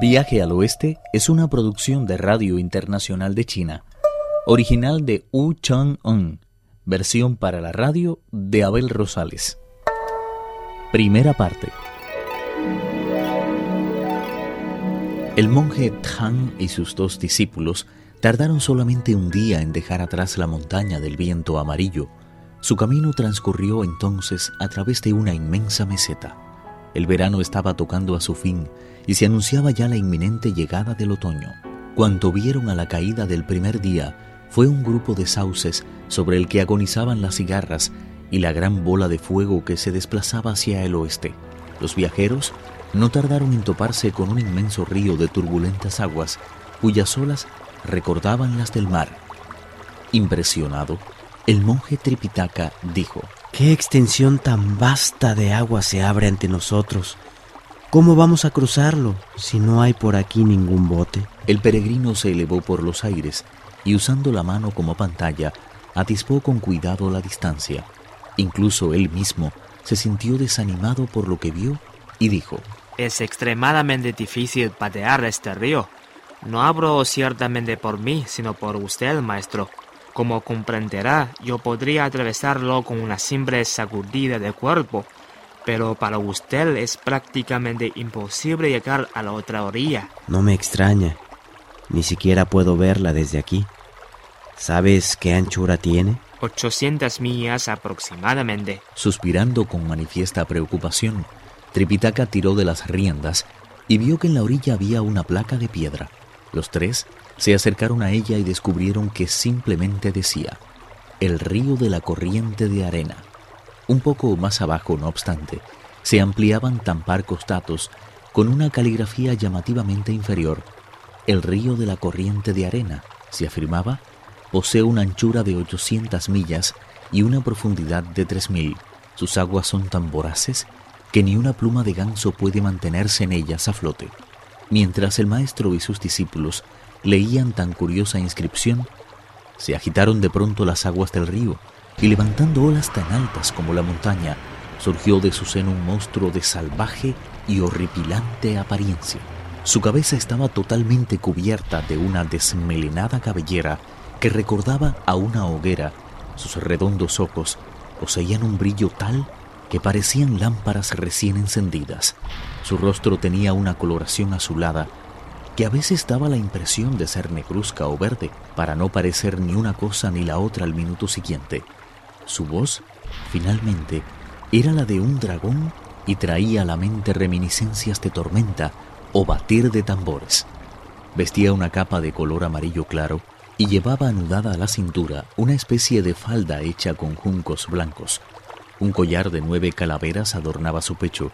Viaje al Oeste es una producción de Radio Internacional de China, original de Wu Chang-un, versión para la radio de Abel Rosales. Primera parte. El monje Tang y sus dos discípulos tardaron solamente un día en dejar atrás la montaña del viento amarillo. Su camino transcurrió entonces a través de una inmensa meseta. El verano estaba tocando a su fin y se anunciaba ya la inminente llegada del otoño. Cuanto vieron a la caída del primer día fue un grupo de sauces sobre el que agonizaban las cigarras y la gran bola de fuego que se desplazaba hacia el oeste. Los viajeros no tardaron en toparse con un inmenso río de turbulentas aguas cuyas olas recordaban las del mar. Impresionado, el monje Tripitaka dijo, ¿Qué extensión tan vasta de agua se abre ante nosotros? ¿Cómo vamos a cruzarlo si no hay por aquí ningún bote? El peregrino se elevó por los aires y usando la mano como pantalla, atispó con cuidado la distancia. Incluso él mismo se sintió desanimado por lo que vio y dijo, Es extremadamente difícil patear este río. No hablo ciertamente por mí, sino por usted, maestro. Como comprenderá, yo podría atravesarlo con una simple sacudida de cuerpo, pero para usted es prácticamente imposible llegar a la otra orilla. No me extraña. Ni siquiera puedo verla desde aquí. ¿Sabes qué anchura tiene? 800 millas aproximadamente. Suspirando con manifiesta preocupación, Tripitaka tiró de las riendas y vio que en la orilla había una placa de piedra. Los tres se acercaron a ella y descubrieron que simplemente decía el río de la corriente de arena. Un poco más abajo, no obstante, se ampliaban tampar costatos con una caligrafía llamativamente inferior. El río de la corriente de arena, se afirmaba, posee una anchura de 800 millas y una profundidad de 3000. Sus aguas son tan voraces que ni una pluma de ganso puede mantenerse en ellas a flote. Mientras el maestro y sus discípulos leían tan curiosa inscripción, se agitaron de pronto las aguas del río y levantando olas tan altas como la montaña, surgió de su seno un monstruo de salvaje y horripilante apariencia. Su cabeza estaba totalmente cubierta de una desmelenada cabellera que recordaba a una hoguera. Sus redondos ojos poseían un brillo tal que parecían lámparas recién encendidas. Su rostro tenía una coloración azulada que a veces daba la impresión de ser negruzca o verde, para no parecer ni una cosa ni la otra al minuto siguiente. Su voz, finalmente, era la de un dragón y traía a la mente reminiscencias de tormenta o batir de tambores. Vestía una capa de color amarillo claro y llevaba anudada a la cintura una especie de falda hecha con juncos blancos. Un collar de nueve calaveras adornaba su pecho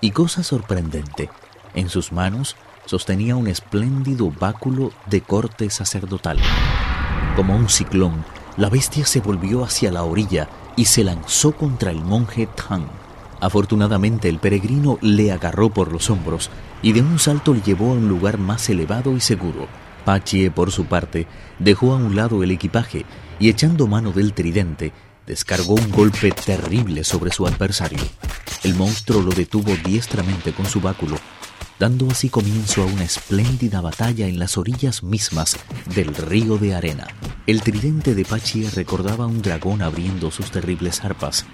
y cosa sorprendente, en sus manos sostenía un espléndido báculo de corte sacerdotal. Como un ciclón, la bestia se volvió hacia la orilla y se lanzó contra el monje Tang. Afortunadamente el peregrino le agarró por los hombros y de un salto le llevó a un lugar más elevado y seguro. Pachie, por su parte, dejó a un lado el equipaje y echando mano del tridente, descargó un golpe terrible sobre su adversario. El monstruo lo detuvo diestramente con su báculo, dando así comienzo a una espléndida batalla en las orillas mismas del río de arena. El tridente de Pachie recordaba a un dragón abriendo sus terribles arpas,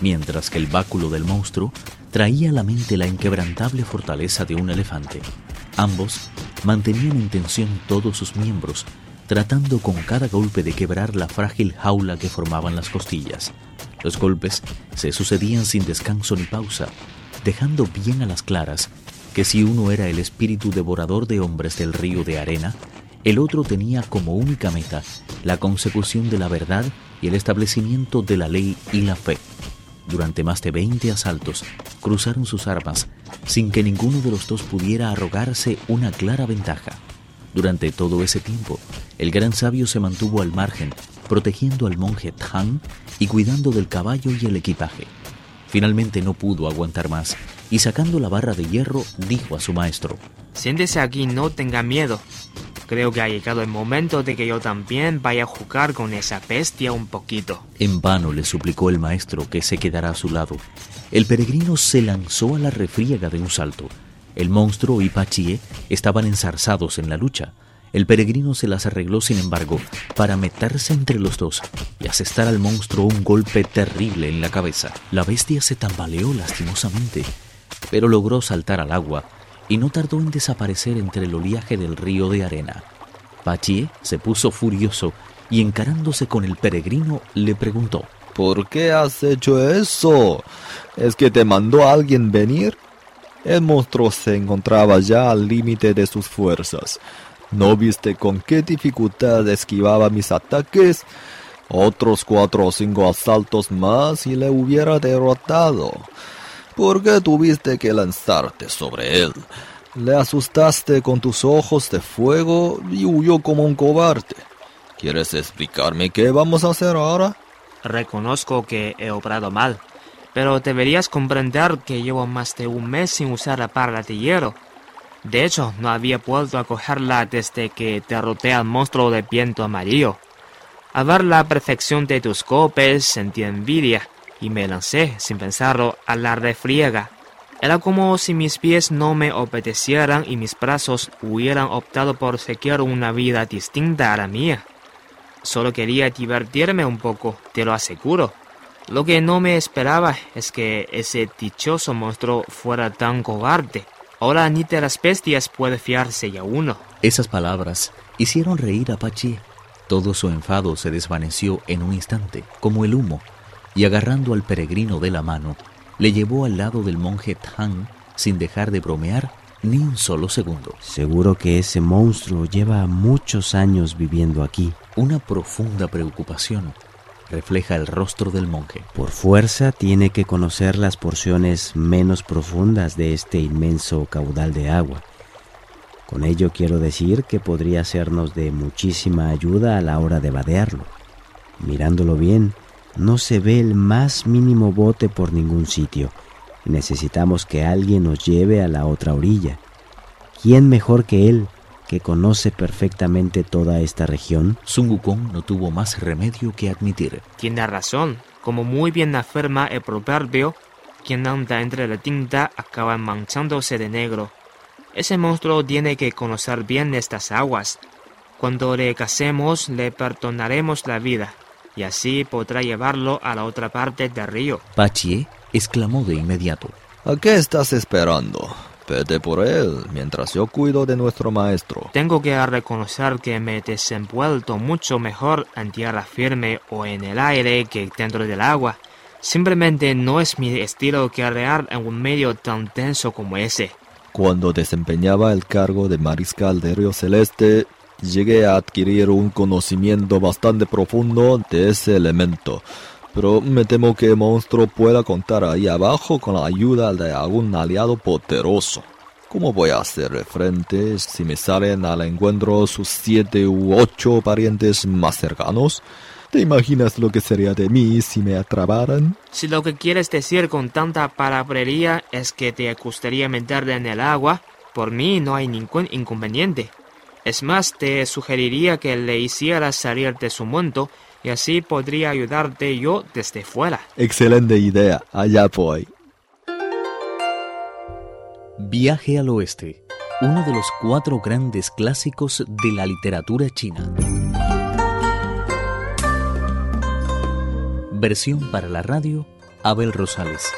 mientras que el báculo del monstruo traía a la mente la inquebrantable fortaleza de un elefante. Ambos mantenían en tensión todos sus miembros, tratando con cada golpe de quebrar la frágil jaula que formaban las costillas. Los golpes se sucedían sin descanso ni pausa, dejando bien a las claras que si uno era el espíritu devorador de hombres del río de arena, el otro tenía como única meta la consecución de la verdad y el establecimiento de la ley y la fe. Durante más de 20 asaltos cruzaron sus armas sin que ninguno de los dos pudiera arrogarse una clara ventaja. Durante todo ese tiempo, el gran sabio se mantuvo al margen, protegiendo al monje Tang y cuidando del caballo y el equipaje. Finalmente no pudo aguantar más y sacando la barra de hierro dijo a su maestro, Siéntese aquí, no tenga miedo. Creo que ha llegado el momento de que yo también vaya a jugar con esa bestia un poquito. En vano le suplicó el maestro que se quedara a su lado. El peregrino se lanzó a la refriega de un salto, El monstruo y Pachie estaban enzarzados en la lucha. El peregrino se las arregló, sin embargo, para meterse entre los dos y asestar al monstruo un golpe terrible en la cabeza. La bestia se tambaleó lastimosamente, pero logró saltar al agua y no tardó en desaparecer entre el oleaje del río de arena. Pachie se puso furioso y encarándose con el peregrino le preguntó ¿Por qué has hecho eso? ¿Es que te mandó alguien venir? El monstruo se encontraba ya al límite de sus fuerzas. ¿No viste con qué dificultad esquivaba mis ataques? Otros cuatro o cinco asaltos más y le hubiera derrotado. ¿Por qué tuviste que lanzarte sobre él? Le asustaste con tus ojos de fuego y huyó como un cobarde. ¿Quieres explicarme qué vamos a hacer ahora? Reconozco que he obrado mal, pero deberías comprender que llevo más de un mes sin usar la parla de hierro. De hecho, no había vuelto a cogerla desde que derroté al monstruo de viento amarillo. Al ver la perfección de tus golpes, sentí envidia y me lancé, sin pensarlo, a la refriega. Era como si mis pies no me obedecieran y mis brazos hubieran optado por seguir una vida distinta a la mía. Solo quería divertirme un poco, te lo aseguro. Lo que no me esperaba es que ese dichoso monstruo fuera tan cobarde. Ahora ni de las bestias puede fiarse ya uno. Esas palabras hicieron reír a Pachi. Todo su enfado se desvaneció en un instante, como el humo, y agarrando al peregrino de la mano, le llevó al lado del monje Tang sin dejar de bromear ni un solo segundo. Seguro que ese monstruo lleva muchos años viviendo aquí. Una profunda preocupación refleja el rostro del monje. Por fuerza tiene que conocer las porciones menos profundas de este inmenso caudal de agua. Con ello quiero decir que podría sernos de muchísima ayuda a la hora de vadearlo. Mirándolo bien, no se ve el más mínimo bote por ningún sitio. Necesitamos que alguien nos lleve a la otra orilla. ¿Quién mejor que él que conoce perfectamente toda esta región? Sun Wukong no tuvo más remedio que admitir. Tiene razón. Como muy bien afirma el proverbio, quien anda entre la tinta acaba manchándose de negro. Ese monstruo tiene que conocer bien estas aguas. Cuando le casemos, le perdonaremos la vida, y así podrá llevarlo a la otra parte del río. Pachie exclamó de inmediato. ¿A qué estás esperando? Vete por él, mientras yo cuido de nuestro maestro. Tengo que reconocer que me he desenvuelto mucho mejor en tierra firme o en el aire que dentro del agua. Simplemente no es mi estilo guerrear en un medio tan tenso como ese. Cuando desempeñaba el cargo de mariscal de Río Celeste, llegué a adquirir un conocimiento bastante profundo de ese elemento. Pero me temo que el monstruo pueda contar ahí abajo con la ayuda de algún aliado poderoso. ¿Cómo voy a hacerle frente si me salen al encuentro sus siete u ocho parientes más cercanos? ¿Te imaginas lo que sería de mí si me atraparan? Si lo que quieres decir con tanta palabrería es que te gustaría meterte en el agua, por mí no hay ningún inconveniente. Es más, te sugeriría que le hicieras salir de su mundo y así podría ayudarte yo desde fuera. Excelente idea, allá voy. Viaje al oeste, uno de los cuatro grandes clásicos de la literatura china. Versión para la radio, Abel Rosales.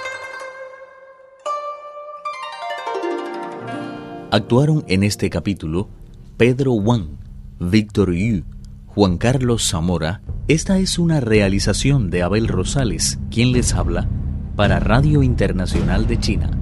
Actuaron en este capítulo Pedro Wang, Víctor Yu, Juan Carlos Zamora. Esta es una realización de Abel Rosales, quien les habla para Radio Internacional de China.